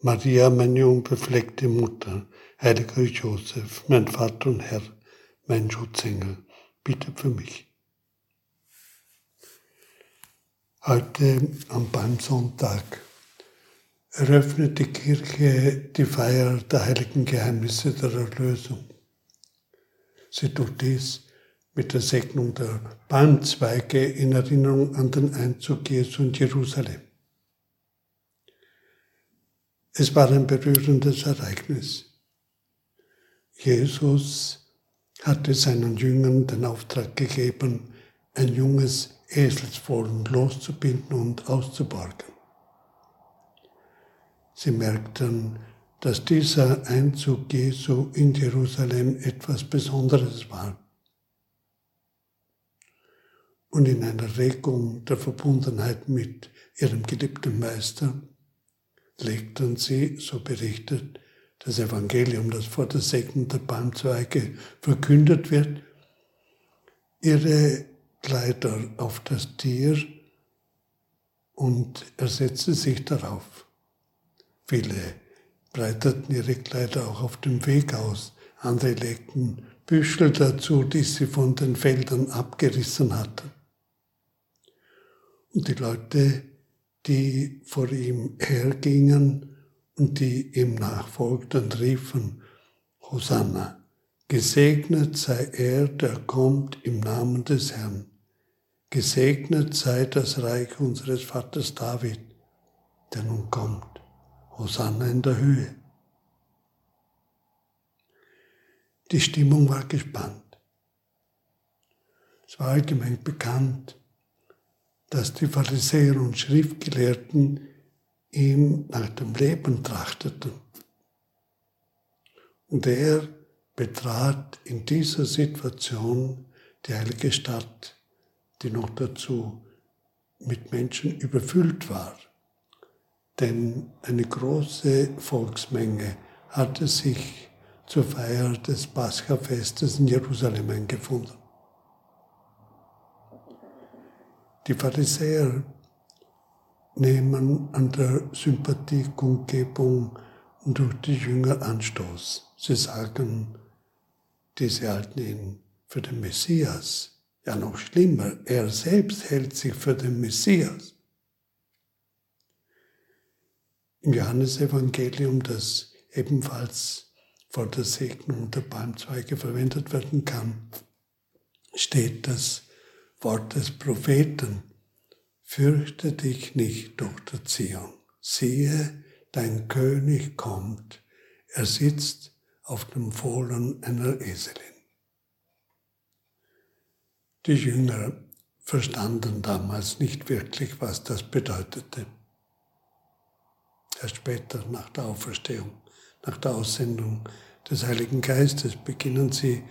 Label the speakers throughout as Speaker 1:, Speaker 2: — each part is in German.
Speaker 1: Maria, meine unbefleckte Mutter, heiliger Josef, mein Vater und Herr, mein Schutzengel, bitte für mich. Heute am Palmsonntag eröffnet die Kirche die Feier der heiligen Geheimnisse der Erlösung. Sie tut dies mit der Segnung der Palmzweige in Erinnerung an den Einzug Jesu in Jerusalem. Es war ein berührendes Ereignis. Jesus hatte seinen Jüngern den Auftrag gegeben, ein junges Eselsfohlen loszubinden und auszuborgen. Sie merkten, dass dieser Einzug Jesu in Jerusalem etwas Besonderes war. Und in einer Regung der Verbundenheit mit ihrem geliebten Meister legten sie, so berichtet, das Evangelium, das vor der Segnung der Palmzweige verkündet wird, ihre Kleider auf das Tier und er setzte sich darauf. Viele breiteten ihre Kleider auch auf dem Weg aus, andere legten Büschel dazu, die sie von den Feldern abgerissen hatten. Und die Leute die vor ihm hergingen und die ihm nachfolgten, riefen, Hosanna, gesegnet sei er, der kommt im Namen des Herrn. Gesegnet sei das Reich unseres Vaters David, der nun kommt. Hosanna in der Höhe. Die Stimmung war gespannt. Es war allgemein bekannt, dass die Pharisäer und Schriftgelehrten ihm nach dem Leben trachteten. Und er betrat in dieser Situation die heilige Stadt, die noch dazu mit Menschen überfüllt war. Denn eine große Volksmenge hatte sich zur Feier des Paschafestes in Jerusalem eingefunden. Die Pharisäer nehmen an der Sympathiekundgebung durch die Jünger Anstoß. Sie sagen, diese halten ihn für den Messias. Ja, noch schlimmer, er selbst hält sich für den Messias. Im Johannesevangelium, das ebenfalls vor der Segnung der Palmzweige verwendet werden kann, steht, dass Wort des Propheten. Fürchte dich nicht, Tochter Zion. Siehe, dein König kommt. Er sitzt auf dem Fohlen einer Eselin. Die Jünger verstanden damals nicht wirklich, was das bedeutete. Erst später, nach der Auferstehung, nach der Aussendung des Heiligen Geistes, beginnen sie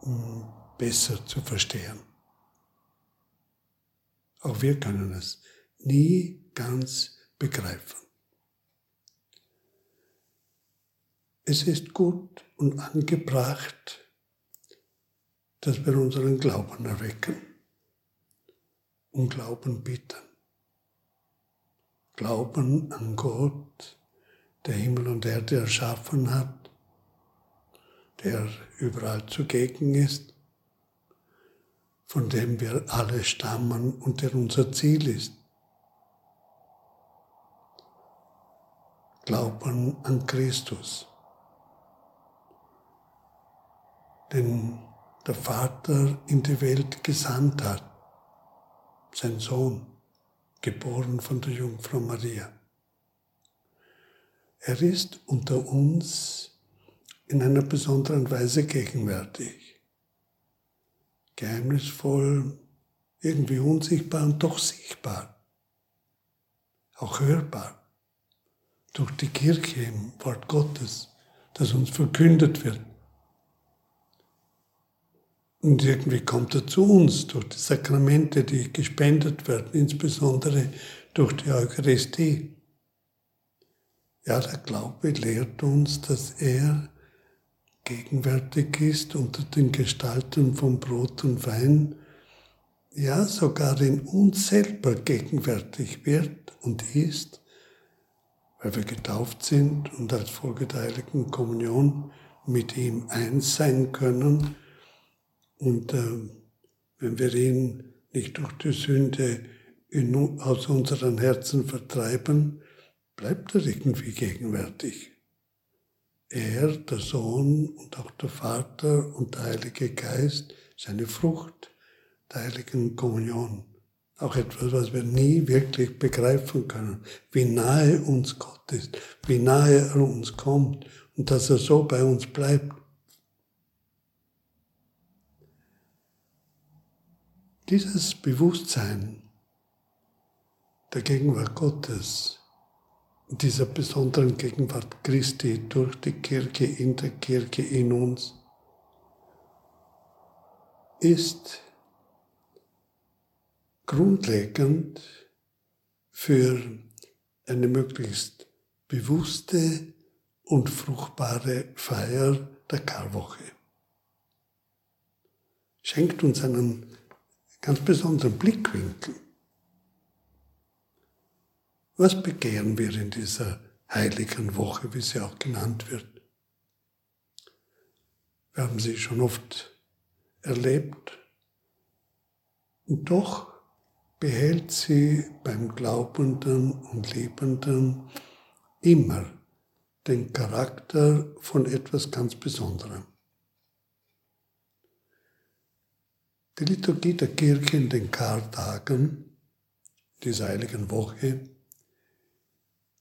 Speaker 1: hm, besser zu verstehen. Auch wir können es nie ganz begreifen. Es ist gut und angebracht, dass wir unseren Glauben erwecken und Glauben bieten. Glauben an Gott, der Himmel und Erde erschaffen hat, der überall zugegen ist von dem wir alle stammen und der unser Ziel ist. Glauben an Christus. Den der Vater in die Welt gesandt hat, sein Sohn, geboren von der Jungfrau Maria. Er ist unter uns in einer besonderen Weise gegenwärtig geheimnisvoll, irgendwie unsichtbar und doch sichtbar, auch hörbar. durch die Kirche im Wort Gottes, das uns verkündet wird. Und irgendwie kommt er zu uns durch die Sakramente, die gespendet werden, insbesondere durch die Eucharistie. Ja, der Glaube lehrt uns, dass er gegenwärtig ist unter den Gestalten von Brot und Wein, ja sogar in uns selber gegenwärtig wird und ist, weil wir getauft sind und als Folge der heiligen Kommunion mit ihm eins sein können. Und äh, wenn wir ihn nicht durch die Sünde in, aus unseren Herzen vertreiben, bleibt er irgendwie gegenwärtig. Er, der Sohn und auch der Vater und der Heilige Geist, seine Frucht der heiligen Kommunion. Auch etwas, was wir nie wirklich begreifen können, wie nahe uns Gott ist, wie nahe er uns kommt und dass er so bei uns bleibt. Dieses Bewusstsein der Gegenwart Gottes dieser besonderen Gegenwart Christi durch die Kirche, in der Kirche, in uns, ist grundlegend für eine möglichst bewusste und fruchtbare Feier der Karwoche. Schenkt uns einen ganz besonderen Blickwinkel was begehren wir in dieser heiligen Woche, wie sie auch genannt wird? Wir haben sie schon oft erlebt und doch behält sie beim Glaubenden und Liebenden immer den Charakter von etwas ganz Besonderem. Die Liturgie der Kirche in den Kartagen dieser heiligen Woche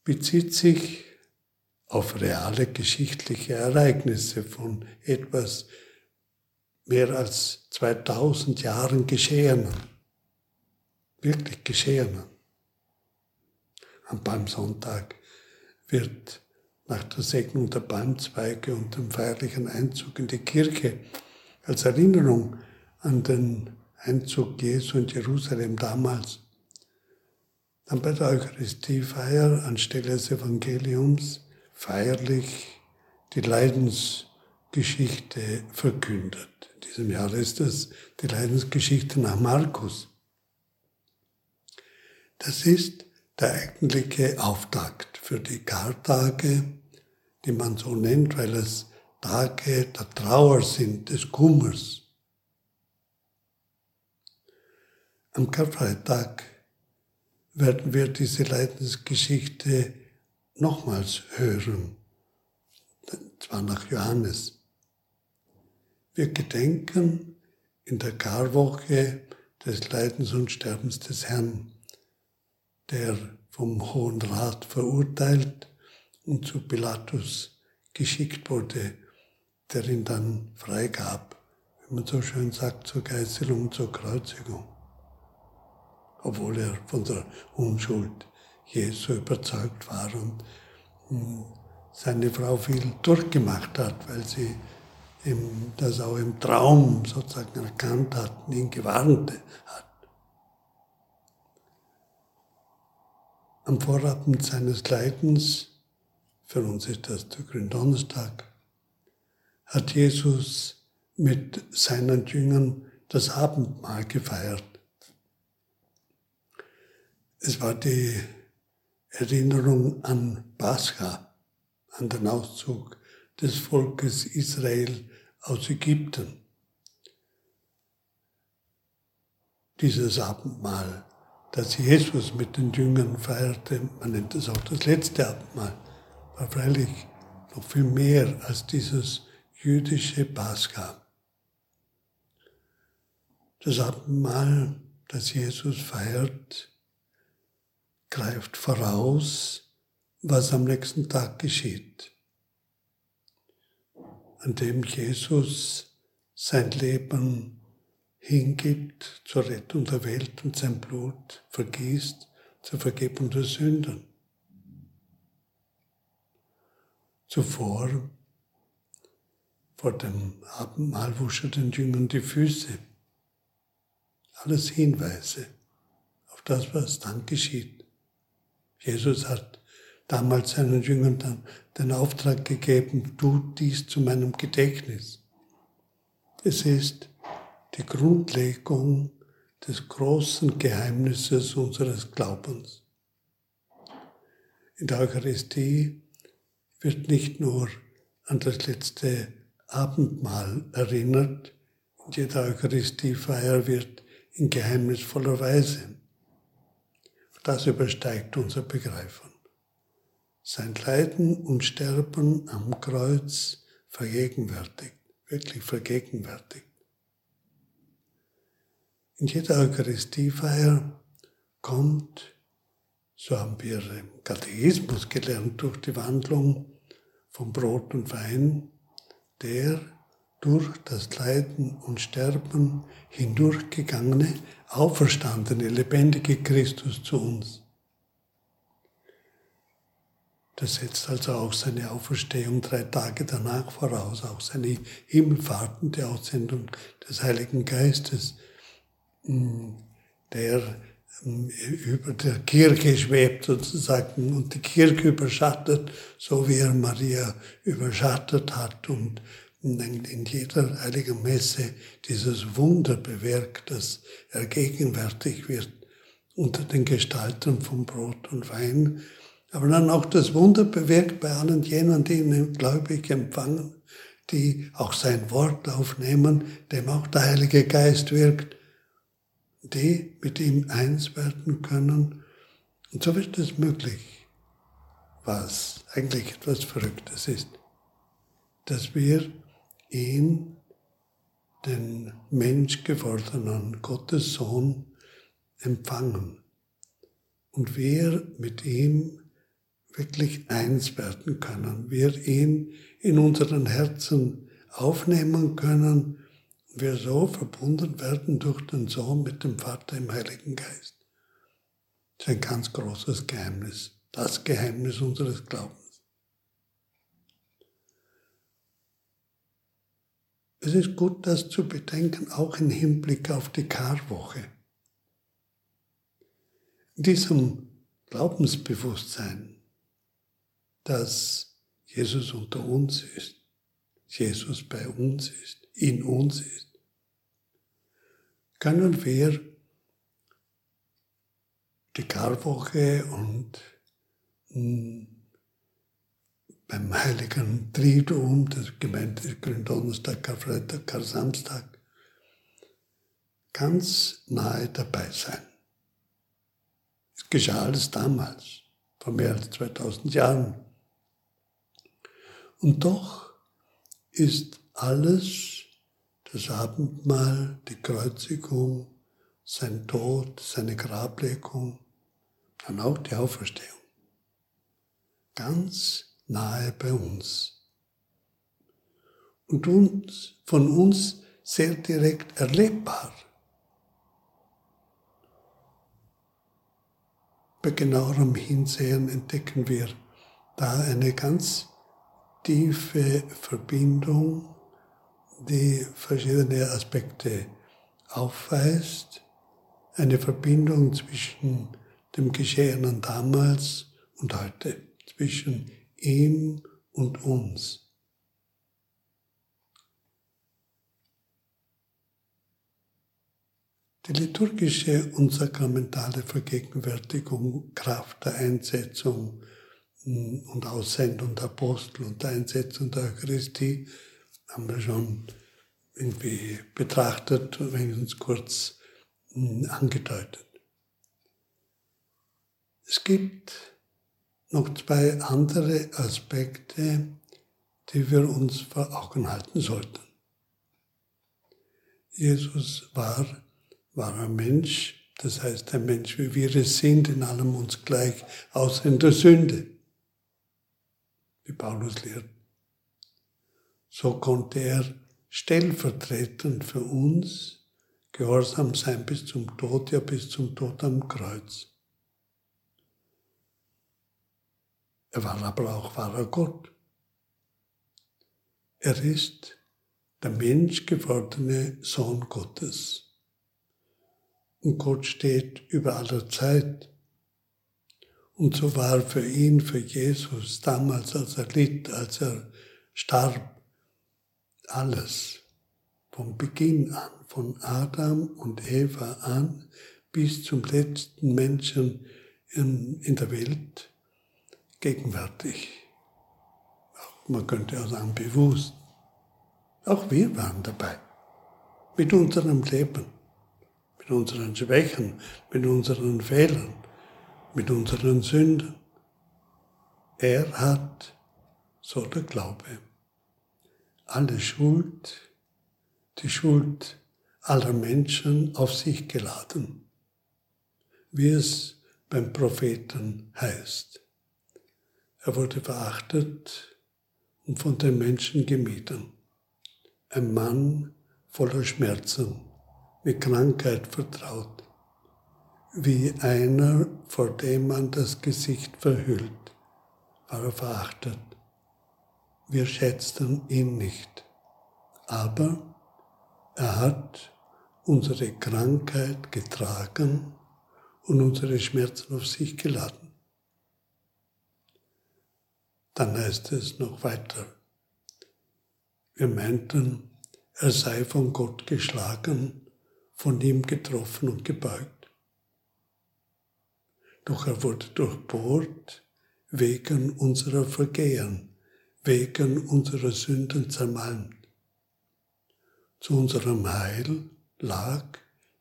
Speaker 1: bezieht sich auf reale geschichtliche Ereignisse von etwas mehr als 2000 Jahren geschehenen, wirklich geschehenen. Am Palmsonntag wird nach der Segnung der Palmzweige und dem feierlichen Einzug in die Kirche als Erinnerung an den Einzug Jesu in Jerusalem damals dann bei der Eucharistiefeier anstelle des Evangeliums feierlich die Leidensgeschichte verkündet. In diesem Jahr ist es die Leidensgeschichte nach Markus. Das ist der eigentliche Auftakt für die Kartage, die man so nennt, weil es Tage der Trauer sind, des Kummers. Am Karfreitag werden wir diese Leidensgeschichte nochmals hören, zwar nach Johannes. Wir gedenken in der Karwoche des Leidens und Sterbens des Herrn, der vom Hohen Rat verurteilt und zu Pilatus geschickt wurde, der ihn dann freigab, wie man so schön sagt, zur Geißelung zur Kreuzigung obwohl er von der Unschuld Jesu überzeugt war und hm, seine Frau viel durchgemacht hat, weil sie ihm das auch im Traum sozusagen erkannt hat und ihn gewarnt hat. Am Vorabend seines Leidens, für uns ist das der Gründonnerstag, hat Jesus mit seinen Jüngern das Abendmahl gefeiert. Es war die Erinnerung an Pascha, an den Auszug des Volkes Israel aus Ägypten. Dieses Abendmahl, das Jesus mit den Jüngern feierte, man nennt es auch das letzte Abendmahl, war freilich noch viel mehr als dieses jüdische Pascha. Das Abendmahl, das Jesus feiert, greift voraus, was am nächsten Tag geschieht, an dem Jesus sein Leben hingibt zur Rettung der Welt und sein Blut vergießt zur Vergebung der Sünden. zuvor vor dem Abendmahl wusch er den Jüngern die Füße. Alles Hinweise auf das, was dann geschieht. Jesus hat damals seinen Jüngern dann den Auftrag gegeben, tut dies zu meinem Gedächtnis. Es ist die Grundlegung des großen Geheimnisses unseres Glaubens. In der Eucharistie wird nicht nur an das letzte Abendmahl erinnert, in jeder Eucharistiefeier wird in geheimnisvoller Weise. Das übersteigt unser Begreifen. Sein Leiden und Sterben am Kreuz vergegenwärtigt, wirklich vergegenwärtigt. In jeder Eucharistiefeier kommt, so haben wir im Katechismus gelernt durch die Wandlung von Brot und Wein, der durch das Leiden und Sterben hindurchgegangene, auferstandene, lebendige Christus zu uns. Das setzt also auch seine Auferstehung drei Tage danach voraus, auch seine Himmelfahrt und die Aussendung des Heiligen Geistes, hm, der hm, über der Kirche schwebt sozusagen und die Kirche überschattet, so wie er Maria überschattet hat und in jeder heiligen Messe dieses Wunder bewirkt, dass er gegenwärtig wird unter den Gestalten von Brot und Wein, aber dann auch das Wunder bewirkt bei allen jenen, die ihn gläubig empfangen, die auch sein Wort aufnehmen, dem auch der Heilige Geist wirkt, die mit ihm eins werden können. Und so wird es möglich, was eigentlich etwas Verrücktes ist, dass wir ihn, den menschgewordenen Gottes Sohn, empfangen und wir mit ihm wirklich eins werden können, wir ihn in unseren Herzen aufnehmen können, wir so verbunden werden durch den Sohn mit dem Vater im Heiligen Geist. Das ist ein ganz großes Geheimnis, das Geheimnis unseres Glaubens. Es ist gut, das zu bedenken, auch im Hinblick auf die Karwoche. In diesem Glaubensbewusstsein, dass Jesus unter uns ist, Jesus bei uns ist, in uns ist, können wir die Karwoche und hm, beim heiligen Triduum, das gemeint ist Gründonnerstag, Karfreitag, Kar-Samstag, ganz nahe dabei sein. Es geschah alles damals, vor mehr als 2000 Jahren. Und doch ist alles, das Abendmahl, die Kreuzigung, sein Tod, seine Grablegung, dann auch die Auferstehung, ganz nahe bei uns. Und uns, von uns sehr direkt erlebbar. Bei genauerem Hinsehen entdecken wir da eine ganz tiefe Verbindung, die verschiedene Aspekte aufweist. Eine Verbindung zwischen dem Geschehenen damals und heute, zwischen ihm und uns. Die liturgische und sakramentale Vergegenwärtigung, Kraft der Einsetzung hm, und Aussendung der Apostel und der Einsetzung der Eucharistie haben wir schon irgendwie betrachtet, wenigstens kurz hm, angedeutet. Es gibt noch zwei andere Aspekte, die wir uns vor Augen halten sollten. Jesus war, war ein Mensch, das heißt ein Mensch, wie wir es sind, in allem uns gleich, außer in der Sünde, wie Paulus lehrt. So konnte er stellvertretend für uns gehorsam sein bis zum Tod, ja bis zum Tod am Kreuz. Er war aber auch wahrer Gott. Er ist der menschgewordene Sohn Gottes. Und Gott steht über aller Zeit. Und so war für ihn, für Jesus, damals, als er litt, als er starb, alles vom Beginn an, von Adam und Eva an bis zum letzten Menschen in, in der Welt gegenwärtig. Man könnte auch sagen, bewusst. Auch wir waren dabei. Mit unserem Leben, mit unseren Schwächen, mit unseren Fehlern, mit unseren Sünden. Er hat, so der Glaube, alle Schuld, die Schuld aller Menschen auf sich geladen, wie es beim Propheten heißt. Er wurde verachtet und von den Menschen gemieden. Ein Mann voller Schmerzen, mit Krankheit vertraut, wie einer, vor dem man das Gesicht verhüllt, war er verachtet. Wir schätzten ihn nicht, aber er hat unsere Krankheit getragen und unsere Schmerzen auf sich geladen. Dann heißt es noch weiter. Wir meinten, er sei von Gott geschlagen, von ihm getroffen und gebeugt. Doch er wurde durchbohrt wegen unserer Vergehen, wegen unserer Sünden zermalmt. Zu unserem Heil lag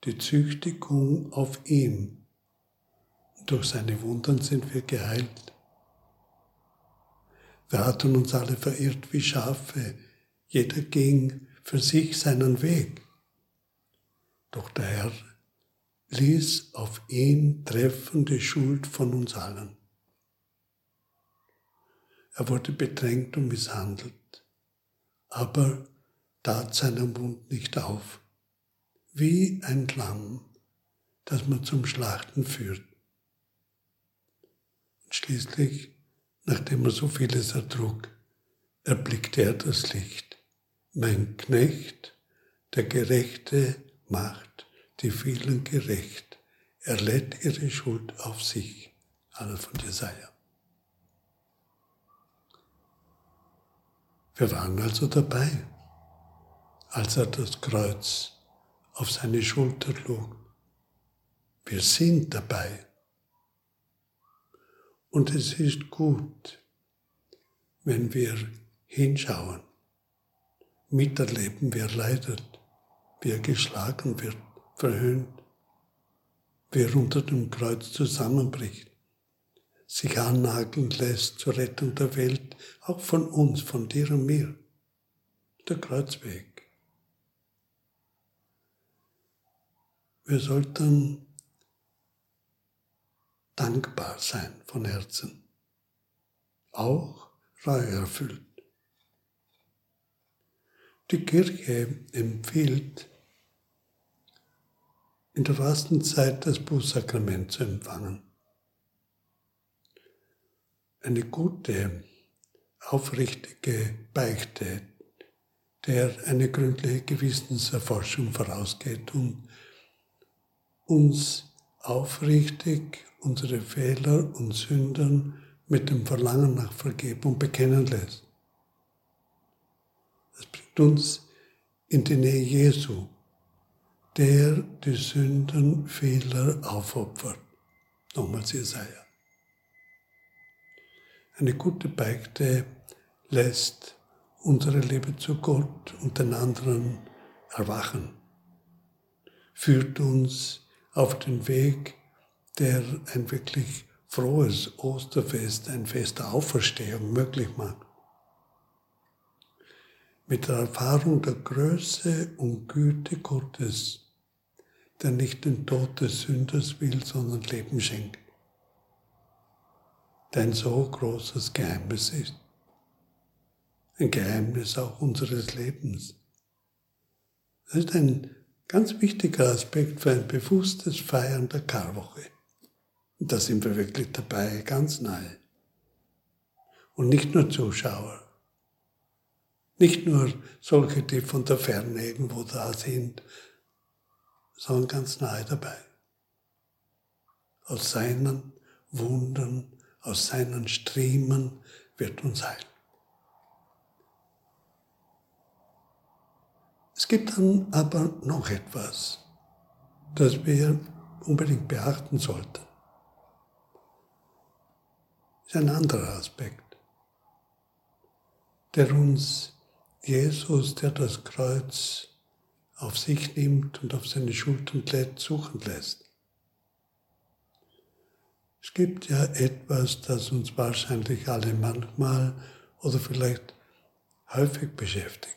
Speaker 1: die Züchtigung auf ihm. Durch seine Wunden sind wir geheilt. Wir hatten uns alle verirrt wie Schafe, jeder ging für sich seinen Weg. Doch der Herr ließ auf ihn treffende Schuld von uns allen. Er wurde bedrängt und misshandelt, aber tat seinen Mund nicht auf, wie ein Lamm, das man zum Schlachten führt. Und schließlich Nachdem er so vieles ertrug, erblickte er das Licht. Mein Knecht, der Gerechte, macht die vielen gerecht. Er lädt ihre Schuld auf sich. Alles von Jesaja. Wir waren also dabei, als er das Kreuz auf seine Schulter lud. Wir sind dabei. Und es ist gut, wenn wir hinschauen, miterleben, wer leidet, wer geschlagen wird, verhöhnt, wer unter dem Kreuz zusammenbricht, sich annageln lässt zur Rettung der Welt, auch von uns, von dir und mir. Der Kreuzweg. Wir sollten dankbar sein von Herzen, auch Reue erfüllt. Die Kirche empfiehlt, in der Fastenzeit das Bußsakrament zu empfangen. Eine gute, aufrichtige Beichte, der eine gründliche Gewissenserforschung vorausgeht und uns aufrichtig unsere Fehler und Sünden mit dem Verlangen nach Vergebung bekennen lässt. Es bringt uns in die Nähe Jesu, der die Sündenfehler aufopfert. Nochmals Jesaja. Eine gute Beichte lässt unsere Liebe zu Gott und den anderen erwachen, führt uns auf den Weg der ein wirklich frohes Osterfest, ein Fest der Auferstehung möglich macht. Mit der Erfahrung der Größe und Güte Gottes, der nicht den Tod des Sünders will, sondern Leben schenkt. Der so großes Geheimnis ist. Ein Geheimnis auch unseres Lebens. Das ist ein ganz wichtiger Aspekt für ein bewusstes Feiern der Karwoche. Und da sind wir wirklich dabei, ganz nahe. Und nicht nur Zuschauer. Nicht nur solche, die von der Ferne irgendwo da sind, sondern ganz nahe dabei. Aus seinen Wundern, aus seinen Striemen wird uns heilen. Es gibt dann aber noch etwas, das wir unbedingt beachten sollten. Das ist ein anderer Aspekt, der uns Jesus, der das Kreuz auf sich nimmt und auf seine Schultern lädt, suchen lässt. Es gibt ja etwas, das uns wahrscheinlich alle manchmal oder vielleicht häufig beschäftigt.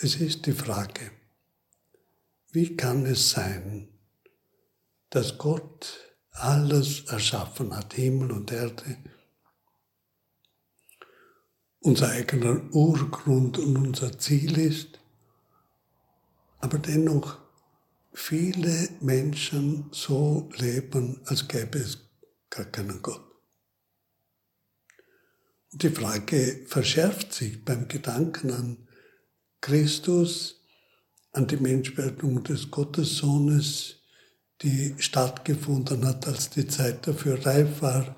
Speaker 1: Es ist die Frage, wie kann es sein, dass Gott alles erschaffen hat, Himmel und Erde, unser eigener Urgrund und unser Ziel ist, aber dennoch viele Menschen so leben, als gäbe es gar keinen Gott. Die Frage verschärft sich beim Gedanken an Christus, an die Menschwerdung des Gottessohnes, die stattgefunden hat, als die Zeit dafür reif war,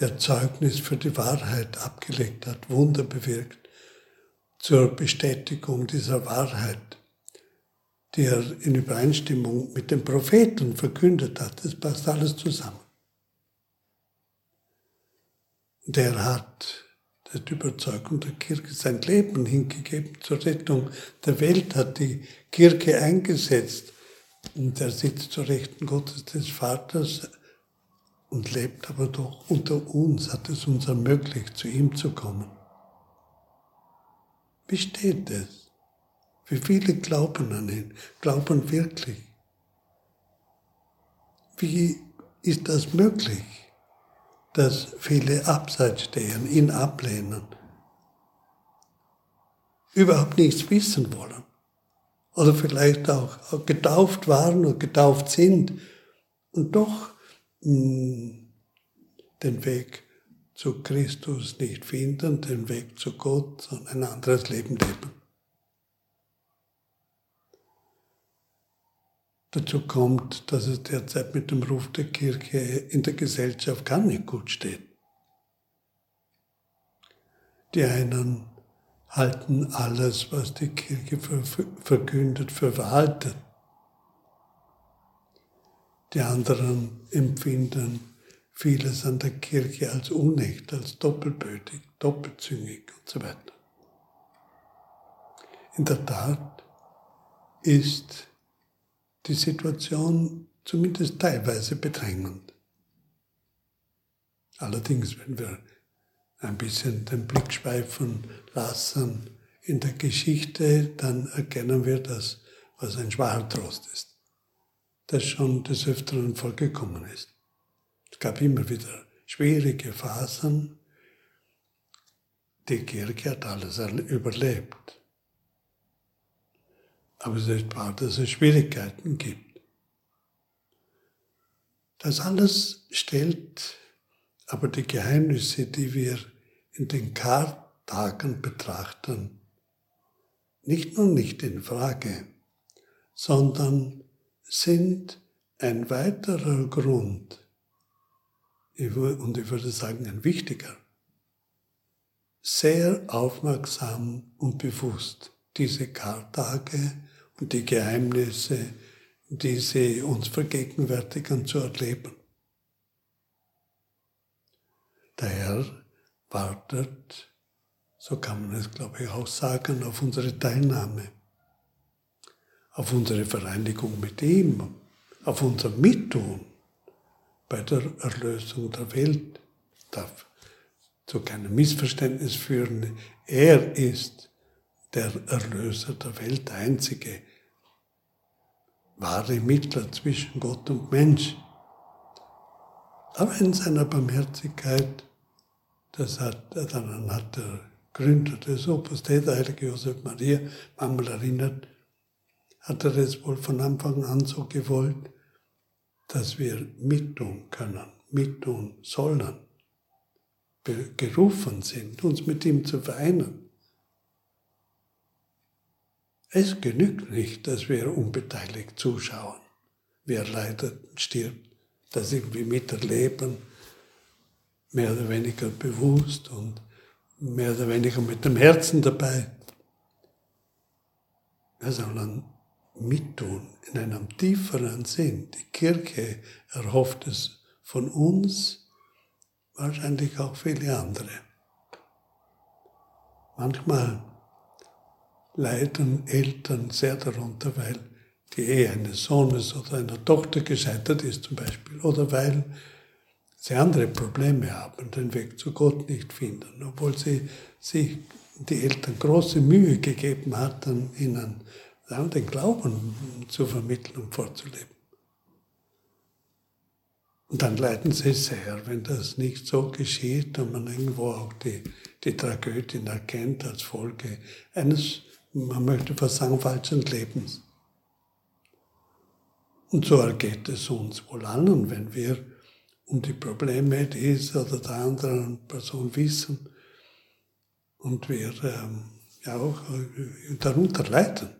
Speaker 1: der Zeugnis für die Wahrheit abgelegt hat, Wunder bewirkt, zur Bestätigung dieser Wahrheit, die er in Übereinstimmung mit den Propheten verkündet hat. Das passt alles zusammen. Und er hat der Überzeugung der Kirche sein Leben hingegeben zur Rettung der Welt, hat die Kirche eingesetzt und er sitzt zur Rechten Gottes des Vaters und lebt aber doch unter uns, hat es uns ermöglicht, zu ihm zu kommen. Wie steht es? Wie viele glauben an ihn, glauben wirklich? Wie ist das möglich? Dass viele abseits stehen, ihn ablehnen, überhaupt nichts wissen wollen oder vielleicht auch, getauft waren und getauft sind und doch hm, den Weg zu Christus nicht finden, den Weg zu Gott, sondern ein anderes Leben leben. Dazu kommt, dass es derzeit mit dem Ruf der Kirche in der Gesellschaft gar nicht gut steht. Die einen halten alles, was die Kirche verkündet, für veraltet. Die anderen empfinden vieles an der Kirche als unecht, als doppelbötig, doppelzüngig und so weiter. In der Tat ist die Situation zumindest teilweise bedrängend. Allerdings, wenn wir ein bisschen den Blick schweifen lassen in der Geschichte, dann erkennen wir das, was ein schwacher Trost ist, das schon des Öfteren vorgekommen ist. Es gab immer wieder schwierige Phasen. Die Kirche hat alles überlebt. Aber es ist wahr, dass es Schwierigkeiten gibt. Das alles stellt aber die Geheimnisse, die wir in den Kartagen betrachten, nicht nur nicht in Frage, sondern sind ein weiterer Grund, und ich würde sagen ein wichtiger, sehr aufmerksam und bewusst diese Kartage und die Geheimnisse, die sie uns vergegenwärtigen, zu erleben. Der Herr wartet, so kann man es, glaube ich, auch sagen, auf unsere Teilnahme, auf unsere Vereinigung mit ihm, auf unser Mittun bei der Erlösung der Welt. Darf zu keinem Missverständnis führen. Er ist der Erlöser der Welt, der einzige wahre Mittler zwischen Gott und Mensch. Aber in seiner Barmherzigkeit, das hat, daran hat der Gründer des Opus Dei, der heilige Josef Maria, manchmal erinnert, hat er es wohl von Anfang an so gewollt, dass wir mittun können, mittun sollen gerufen sind, uns mit ihm zu vereinen. Es genügt nicht, dass wir unbeteiligt zuschauen, wie er leidet und stirbt, das irgendwie miterleben, mehr oder weniger bewusst und mehr oder weniger mit dem Herzen dabei. Wir sollen mittun in einem tieferen Sinn. Die Kirche erhofft es von uns, wahrscheinlich auch viele andere. Manchmal leiden Eltern sehr darunter, weil die Ehe eines Sohnes oder einer Tochter gescheitert ist zum Beispiel, oder weil sie andere Probleme haben, den Weg zu Gott nicht finden, obwohl sie sich die Eltern große Mühe gegeben hatten, ihnen den Glauben zu vermitteln und vorzuleben. Und dann leiden sie sehr, wenn das nicht so geschieht und man irgendwo auch die, die Tragödien erkennt als Folge eines, man möchte fast sagen, falschen Lebens. Und so ergeht es uns wohl allen, wenn wir um die Probleme dieser oder der anderen Person wissen und wir ähm, ja auch äh, darunter leiden.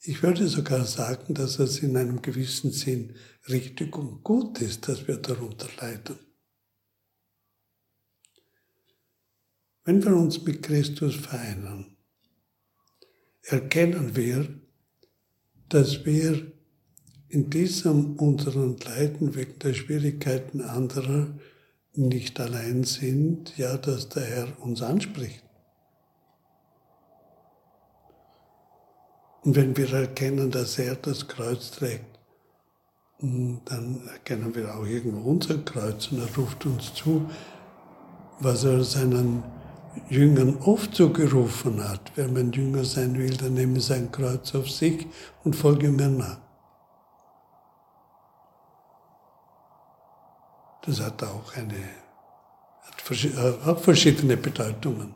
Speaker 1: Ich würde sogar sagen, dass es in einem gewissen Sinn richtig und gut ist, dass wir darunter leiden. Wenn wir uns mit Christus vereinen, erkennen wir, dass wir in diesem unseren Leiden wegen der Schwierigkeiten anderer nicht allein sind, ja, dass der Herr uns anspricht. Und wenn wir erkennen, dass er das Kreuz trägt, dann erkennen wir auch irgendwo unser Kreuz und er ruft uns zu, was er seinen Jüngern oft zugerufen hat. Wer mein Jünger sein will, der nehme sein Kreuz auf sich und folge mir nach. Das hat auch eine, hat auch verschiedene Bedeutungen.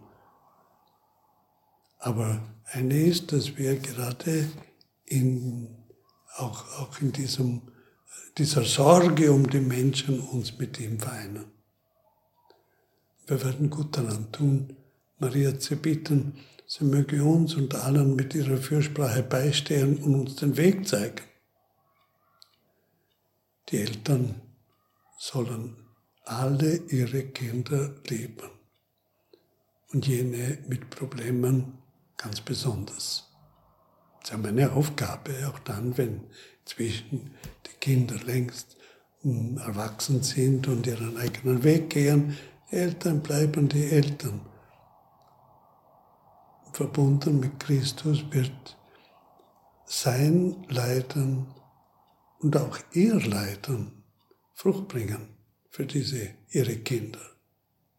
Speaker 1: Aber eine ist, dass wir gerade in, auch, auch in diesem, dieser Sorge um die Menschen uns mit ihm vereinen. Wir werden gut daran tun, Maria zu bitten, sie möge uns und allen mit ihrer Fürsprache beistehen und uns den Weg zeigen. Die Eltern sollen alle ihre Kinder lieben und jene mit Problemen ganz besonders. Sie haben eine Aufgabe, auch dann, wenn zwischen die Kinder längst erwachsen sind und ihren eigenen Weg gehen. Eltern bleiben die Eltern. Verbunden mit Christus wird sein Leiden und auch ihr Leiden Frucht bringen für diese ihre Kinder.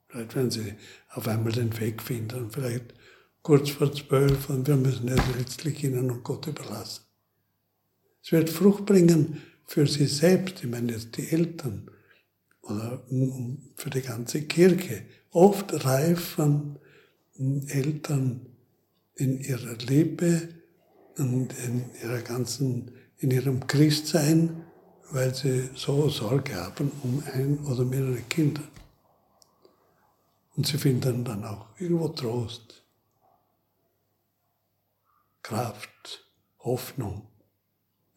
Speaker 1: Vielleicht werden sie auf einmal den Weg finden, vielleicht kurz vor zwölf und wir müssen es letztlich ihnen und Gott überlassen. Es wird Frucht bringen für sie selbst, ich meine jetzt die Eltern oder für die ganze Kirche. Oft reifen Eltern in ihrer Liebe und in ihrer ganzen, in ihrem Christsein, weil sie so Sorge haben um ein oder mehrere Kinder. Und sie finden dann auch irgendwo Trost. Kraft, Hoffnung,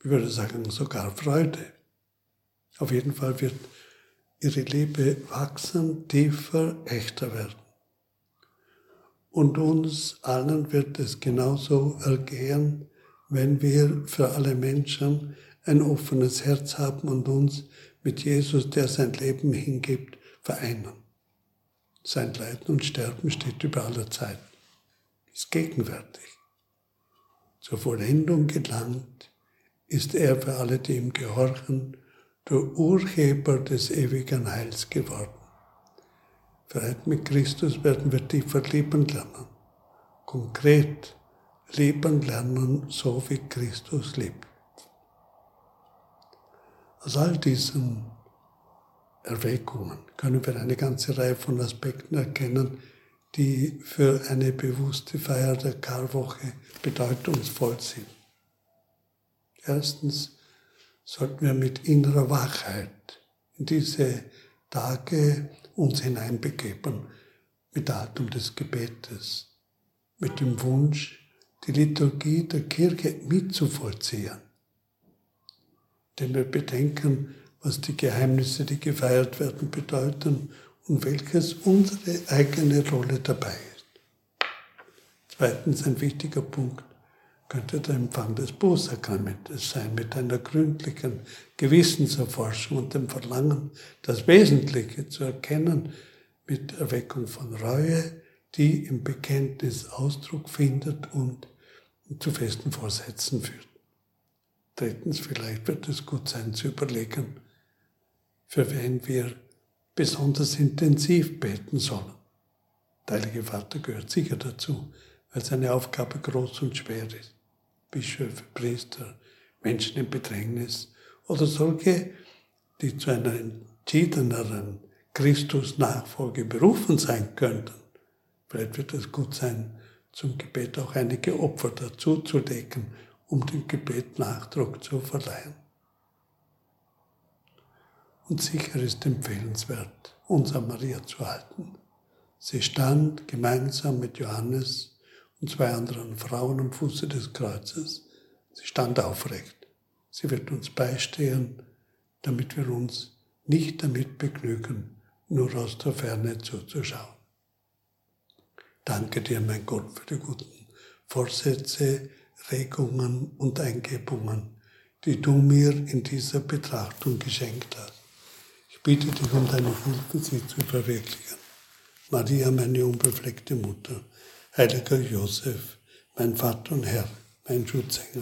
Speaker 1: ich würde sagen sogar Freude. Auf jeden Fall wird ihre Liebe wachsen, tiefer, echter werden. Und uns allen wird es genauso ergehen, wenn wir für alle Menschen ein offenes Herz haben und uns mit Jesus, der sein Leben hingibt, vereinen. Sein Leiden und Sterben steht über aller Zeit, ist gegenwärtig zur Vollendung gelangt, ist er für alle, die ihm gehorchen, der Urheber des ewigen Heils geworden. Freiheit mit Christus werden wir tiefer lieben lernen, konkret lieben lernen, so wie Christus lebt. Aus all diesen Erwägungen können wir eine ganze Reihe von Aspekten erkennen, die für eine bewusste Feier der Karwoche bedeutungsvoll sind. Erstens sollten wir mit innerer Wachheit in diese Tage uns hineinbegeben mit Haltung des Gebetes, mit dem Wunsch, die Liturgie der Kirche mitzuvollziehen. Denn wir bedenken, was die Geheimnisse, die gefeiert werden, bedeuten und welches unsere eigene Rolle dabei ist. Zweitens ein wichtiger Punkt könnte der Empfang des Bußsakramentes sein, mit einer gründlichen Gewissenserforschung und dem Verlangen, das Wesentliche zu erkennen, mit Erweckung von Reue, die im Bekenntnis Ausdruck findet und zu festen Vorsätzen führt. Drittens, vielleicht wird es gut sein zu überlegen, für wen wir besonders intensiv beten sollen. Der Heilige Vater gehört sicher dazu, weil seine Aufgabe groß und schwer ist. Bischöfe, Priester, Menschen im Bedrängnis oder solche, die zu einer entschiedeneren Christus-Nachfolge berufen sein könnten. Vielleicht wird es gut sein, zum Gebet auch einige Opfer dazuzulegen, um dem Gebet Nachdruck zu verleihen. Und sicher ist empfehlenswert, uns an Maria zu halten. Sie stand gemeinsam mit Johannes und zwei anderen Frauen am Fuße des Kreuzes. Sie stand aufrecht. Sie wird uns beistehen, damit wir uns nicht damit begnügen, nur aus der Ferne zuzuschauen. Danke dir, mein Gott, für die guten Vorsätze, Regungen und Eingebungen, die du mir in dieser Betrachtung geschenkt hast. Ich bitte dich um deine Hilfe, sie zu verwirklichen. Maria, meine unbefleckte Mutter, heiliger Josef, mein Vater und Herr, mein Schutzengel.